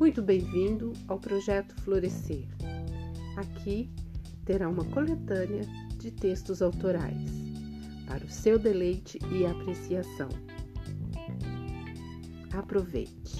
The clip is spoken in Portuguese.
Muito bem-vindo ao projeto Florescer. Aqui terá uma coletânea de textos autorais para o seu deleite e apreciação. Aproveite!